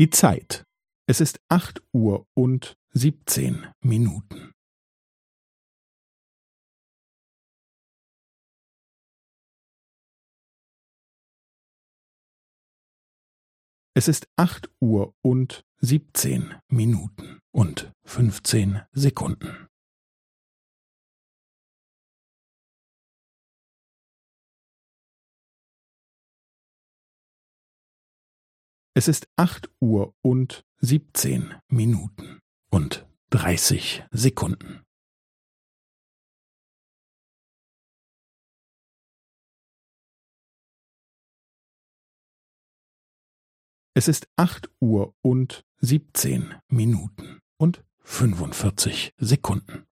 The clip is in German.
Die Zeit. Es ist acht Uhr und siebzehn Minuten. Es ist acht Uhr und siebzehn Minuten und fünfzehn Sekunden. Es ist acht Uhr und siebzehn Minuten und dreißig Sekunden. Es ist acht Uhr und siebzehn Minuten und fünfundvierzig Sekunden.